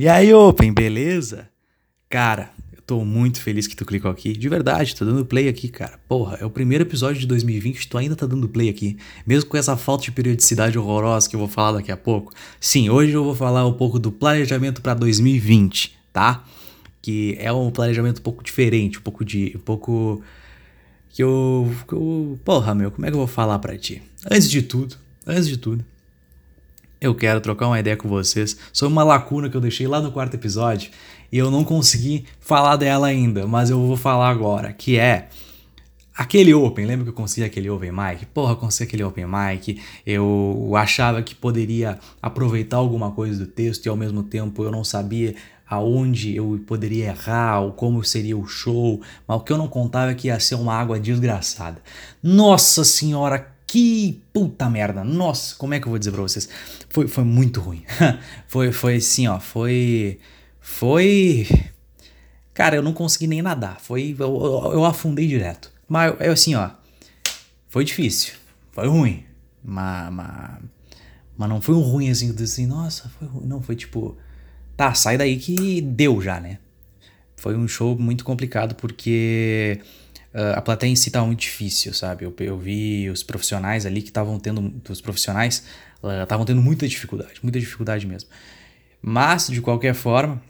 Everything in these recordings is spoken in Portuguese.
E aí, Open, beleza? Cara, eu tô muito feliz que tu clicou aqui. De verdade, tô dando play aqui, cara. Porra, é o primeiro episódio de 2020 tu ainda tá dando play aqui. Mesmo com essa falta de periodicidade horrorosa que eu vou falar daqui a pouco. Sim, hoje eu vou falar um pouco do planejamento para 2020, tá? Que é um planejamento um pouco diferente, um pouco de. um pouco. Que eu, que eu. Porra, meu, como é que eu vou falar pra ti? Antes de tudo, antes de tudo, eu quero trocar uma ideia com vocês sobre uma lacuna que eu deixei lá no quarto episódio e eu não consegui falar dela ainda, mas eu vou falar agora, que é aquele open, lembra que eu consegui aquele open mic? Porra, eu consegui aquele open mic, eu achava que poderia aproveitar alguma coisa do texto e ao mesmo tempo eu não sabia aonde eu poderia errar, ou como seria o show, mas o que eu não contava é que ia ser uma água desgraçada. Nossa senhora, que puta merda. Nossa, como é que eu vou dizer pra vocês? Foi, foi muito ruim. foi, foi assim, ó. Foi. Foi. Cara, eu não consegui nem nadar. Foi. Eu, eu, eu afundei direto. Mas eu assim, ó. Foi difícil. Foi ruim. Mas. Mas, mas não foi um ruim assim, assim, nossa, foi ruim. Não, foi tipo. Tá, sai daí que deu já, né? Foi um show muito complicado porque a plateia em si estava muito difícil, sabe? Eu, eu vi os profissionais ali que estavam tendo, os profissionais estavam tendo muita dificuldade, muita dificuldade mesmo. Mas, de qualquer forma,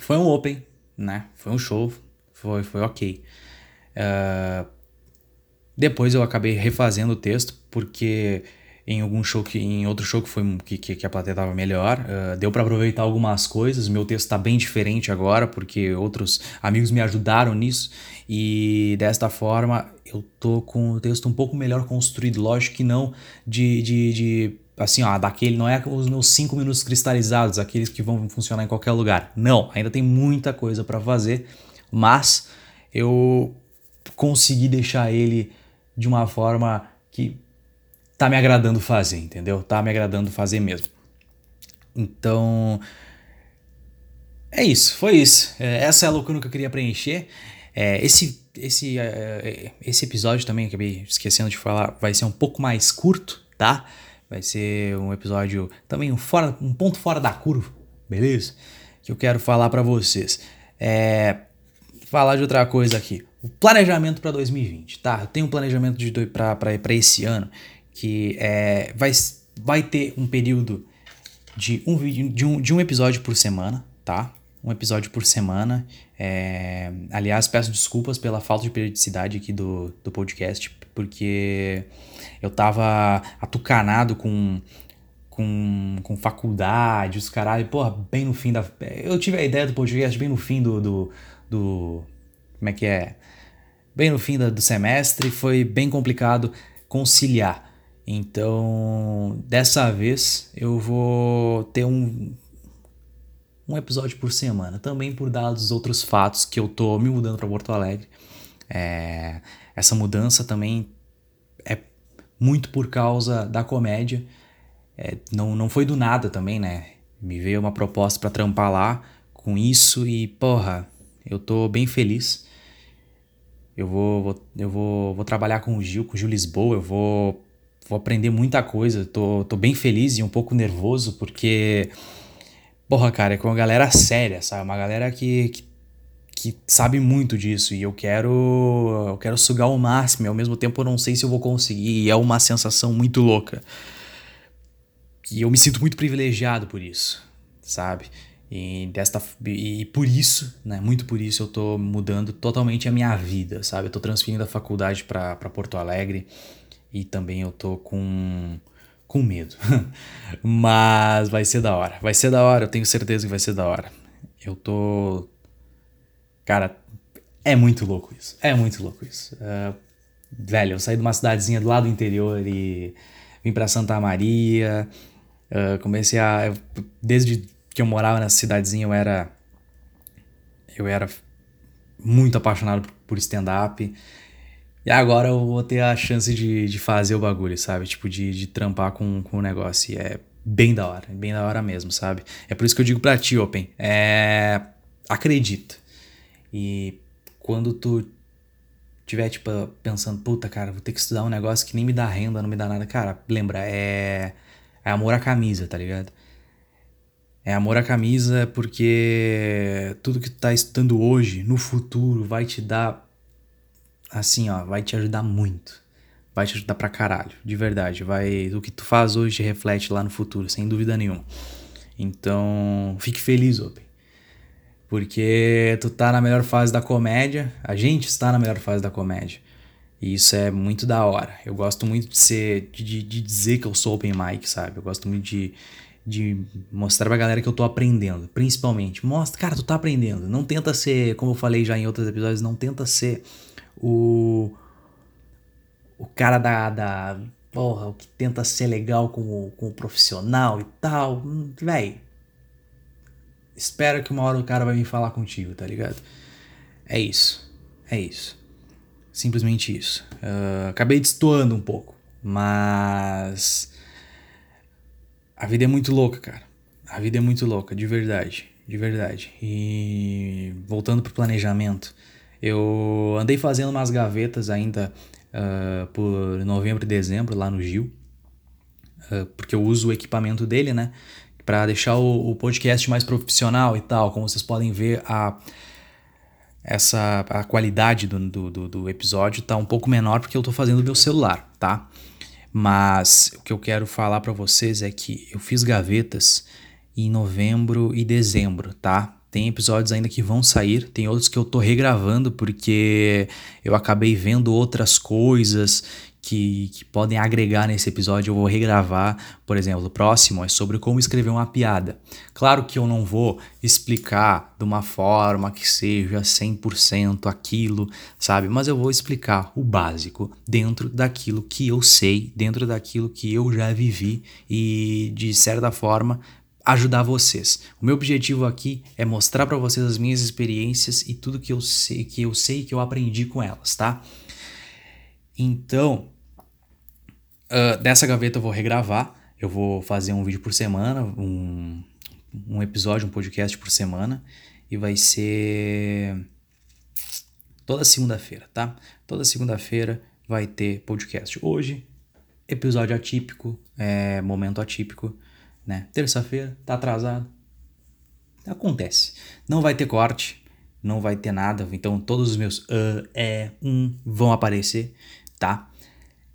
foi um open, né? Foi um show, foi, foi ok. Uh, depois eu acabei refazendo o texto, porque em algum show que em outro show que foi que, que a plateia tava melhor. Uh, deu para aproveitar algumas coisas. Meu texto está bem diferente agora porque outros amigos me ajudaram nisso. E desta forma eu tô com o texto um pouco melhor construído. Lógico que não de, de, de assim ó daquele não é os meus cinco minutos cristalizados aqueles que vão funcionar em qualquer lugar. Não ainda tem muita coisa para fazer mas eu consegui deixar ele de uma forma que tá me agradando fazer, entendeu? Tá me agradando fazer mesmo. Então, é isso, foi isso. É, essa é a loucura que eu queria preencher. É, esse, esse, é, esse episódio também, acabei esquecendo de falar, vai ser um pouco mais curto, tá? Vai ser um episódio também um, fora, um ponto fora da curva, beleza? Que eu quero falar para vocês. É, falar de outra coisa aqui. O planejamento para 2020, tá? Eu tenho um planejamento para esse ano que é, vai, vai ter um período de um, de, um, de um episódio por semana, tá? Um episódio por semana. É, aliás, peço desculpas pela falta de periodicidade aqui do, do podcast, porque eu tava atucanado com, com, com faculdade, os caralho, porra, bem no fim da. Eu tive a ideia do podcast bem no fim do. do, do como é que é? Bem no fim da, do semestre, foi bem complicado conciliar. Então, dessa vez eu vou ter um um episódio por semana, também por dados outros fatos que eu tô me mudando para Porto Alegre. É, essa mudança também é muito por causa da comédia. É, não, não foi do nada também, né? Me veio uma proposta para trampar lá com isso e, porra, eu tô bem feliz. Eu vou, vou, eu vou, vou trabalhar com o Gil, com o Gil Lisboa, eu vou vou aprender muita coisa. Tô, tô bem feliz e um pouco nervoso porque, porra, cara, é com uma galera séria, sabe? Uma galera que, que, que, sabe muito disso e eu quero, eu quero sugar o máximo. E ao mesmo tempo eu não sei se eu vou conseguir e é uma sensação muito louca. E eu me sinto muito privilegiado por isso, sabe? E, desta, e por isso, né, muito por isso, eu tô mudando totalmente a minha vida, sabe? Eu tô transferindo a faculdade para Porto Alegre e também eu tô com com medo. Mas vai ser da hora. Vai ser da hora, eu tenho certeza que vai ser da hora. Eu tô cara, é muito louco isso. É muito louco isso. Uh, velho, eu saí de uma cidadezinha do lado do interior e vim para Santa Maria. Uh, comecei a eu, desde que eu morava nessa cidadezinha eu era eu era muito apaixonado por stand up e agora eu vou ter a chance de, de fazer o bagulho, sabe? Tipo, de, de trampar com, com o negócio. E é bem da hora, bem da hora mesmo, sabe? É por isso que eu digo pra ti, Open. É. Acredita. E quando tu tiver, tipo, pensando, puta, cara, vou ter que estudar um negócio que nem me dá renda, não me dá nada. Cara, lembra, é. É amor à camisa, tá ligado? É amor à camisa porque tudo que tu tá estudando hoje, no futuro, vai te dar. Assim, ó, vai te ajudar muito. Vai te ajudar pra caralho, de verdade. Vai, o que tu faz hoje reflete lá no futuro, sem dúvida nenhuma. Então, fique feliz, Open. Porque tu tá na melhor fase da comédia, a gente está na melhor fase da comédia. E isso é muito da hora. Eu gosto muito de ser, de, de dizer que eu sou open mic, sabe? Eu gosto muito de, de mostrar pra galera que eu tô aprendendo, principalmente. Mostra, cara, tu tá aprendendo. Não tenta ser, como eu falei já em outros episódios, não tenta ser o o cara da, da porra, o que tenta ser legal com o, com o profissional e tal. Hum, véi, espera que uma hora o cara vai vir falar contigo, tá ligado? É isso. É isso. Simplesmente isso. Uh, acabei destoando um pouco, mas. A vida é muito louca, cara. A vida é muito louca, de verdade. De verdade. E voltando pro planejamento, eu andei fazendo umas gavetas ainda uh, por novembro e dezembro lá no Gil, uh, porque eu uso o equipamento dele, né? Para deixar o, o, podcast mais profissional e tal. Como vocês podem ver, a, essa, a qualidade do, do, do episódio tá um pouco menor porque eu tô fazendo no meu celular, tá? Mas o que eu quero falar para vocês é que eu fiz gavetas em novembro e dezembro, tá? Tem episódios ainda que vão sair, tem outros que eu tô regravando porque eu acabei vendo outras coisas que, que podem agregar nesse episódio. Eu vou regravar, por exemplo, o próximo é sobre como escrever uma piada. Claro que eu não vou explicar de uma forma que seja 100% aquilo, sabe? Mas eu vou explicar o básico dentro daquilo que eu sei, dentro daquilo que eu já vivi e de certa forma ajudar vocês. O meu objetivo aqui é mostrar para vocês as minhas experiências e tudo que eu sei, que eu sei que eu aprendi com elas, tá? Então, uh, dessa gaveta eu vou regravar. Eu vou fazer um vídeo por semana, um, um episódio, um podcast por semana. E vai ser toda segunda-feira, tá? Toda segunda-feira vai ter podcast. Hoje, episódio atípico, é, momento atípico né? Terça-feira, tá atrasado. Acontece. Não vai ter corte, não vai ter nada, então todos os meus uh, é, um vão aparecer, tá?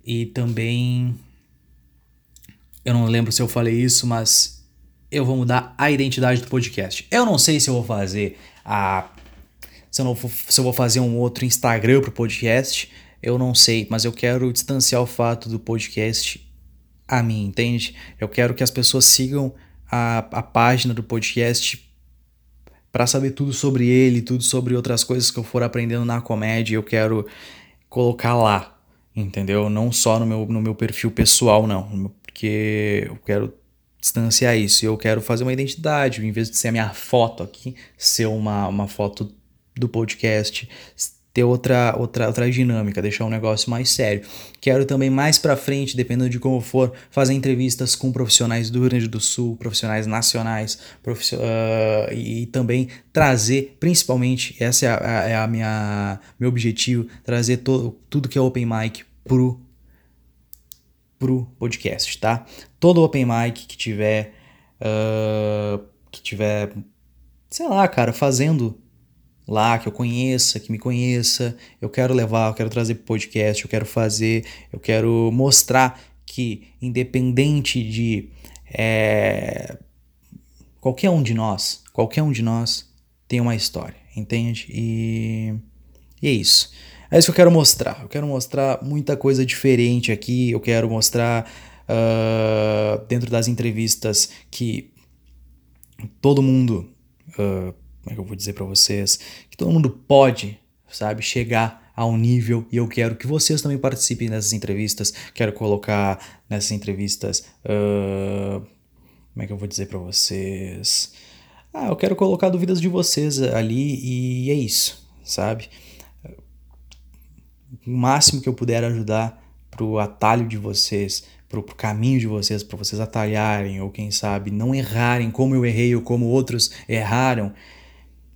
E também eu não lembro se eu falei isso, mas eu vou mudar a identidade do podcast. Eu não sei se eu vou fazer a se eu, não, se eu vou fazer um outro Instagram pro podcast, eu não sei, mas eu quero distanciar o fato do podcast a mim, entende? Eu quero que as pessoas sigam a, a página do podcast para saber tudo sobre ele, tudo sobre outras coisas que eu for aprendendo na comédia. Eu quero colocar lá, entendeu? Não só no meu, no meu perfil pessoal, não, porque eu quero distanciar isso. Eu quero fazer uma identidade, em vez de ser a minha foto aqui, ser uma, uma foto do podcast, ter outra, outra, outra dinâmica, deixar um negócio mais sério. Quero também mais para frente, dependendo de como for, fazer entrevistas com profissionais do Rio Grande do Sul, profissionais nacionais, profission... Uh, e também trazer, principalmente, essa é a, é a minha meu objetivo, trazer to, tudo que é open mic pro pro podcast, tá? Todo open mic que tiver uh, que tiver sei lá, cara, fazendo lá que eu conheça, que me conheça. Eu quero levar, eu quero trazer podcast, eu quero fazer, eu quero mostrar que independente de é, qualquer um de nós, qualquer um de nós tem uma história, entende? E, e é isso. É isso que eu quero mostrar. Eu quero mostrar muita coisa diferente aqui. Eu quero mostrar uh, dentro das entrevistas que todo mundo uh, como é que eu vou dizer para vocês? Que todo mundo pode, sabe, chegar a um nível e eu quero que vocês também participem dessas entrevistas. Quero colocar nessas entrevistas. Uh, como é que eu vou dizer para vocês? Ah, eu quero colocar dúvidas de vocês ali e é isso, sabe? O máximo que eu puder ajudar pro atalho de vocês, pro, pro caminho de vocês, para vocês atalharem ou quem sabe não errarem como eu errei ou como outros erraram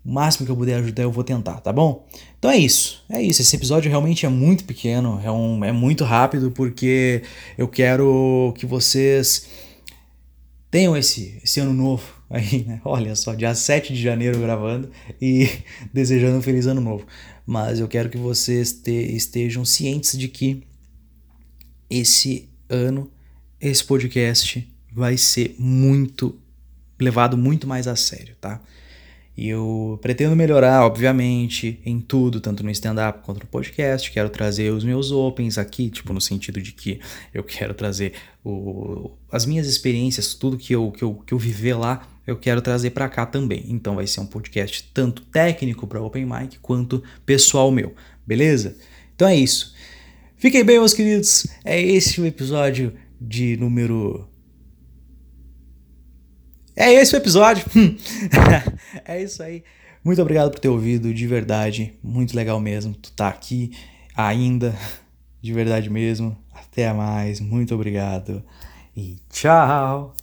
o máximo que eu puder ajudar eu vou tentar, tá bom? Então é isso, é isso. Esse episódio realmente é muito pequeno, é, um, é muito rápido porque eu quero que vocês tenham esse, esse ano novo Aí, né? Olha só, dia 7 de janeiro gravando e desejando um feliz ano novo. Mas eu quero que vocês te, estejam cientes de que esse ano, esse podcast vai ser muito levado muito mais a sério, tá? E eu pretendo melhorar, obviamente, em tudo, tanto no stand-up quanto no podcast. Quero trazer os meus opens aqui, tipo, no sentido de que eu quero trazer o, as minhas experiências, tudo que eu, que eu, que eu viver lá, eu quero trazer para cá também. Então vai ser um podcast tanto técnico para Open Mic quanto pessoal meu, beleza? Então é isso. Fiquem bem, meus queridos. É esse o episódio de número é esse o episódio. é isso aí. Muito obrigado por ter ouvido, de verdade. Muito legal mesmo. Tu tá aqui ainda, de verdade mesmo. Até mais. Muito obrigado. E tchau.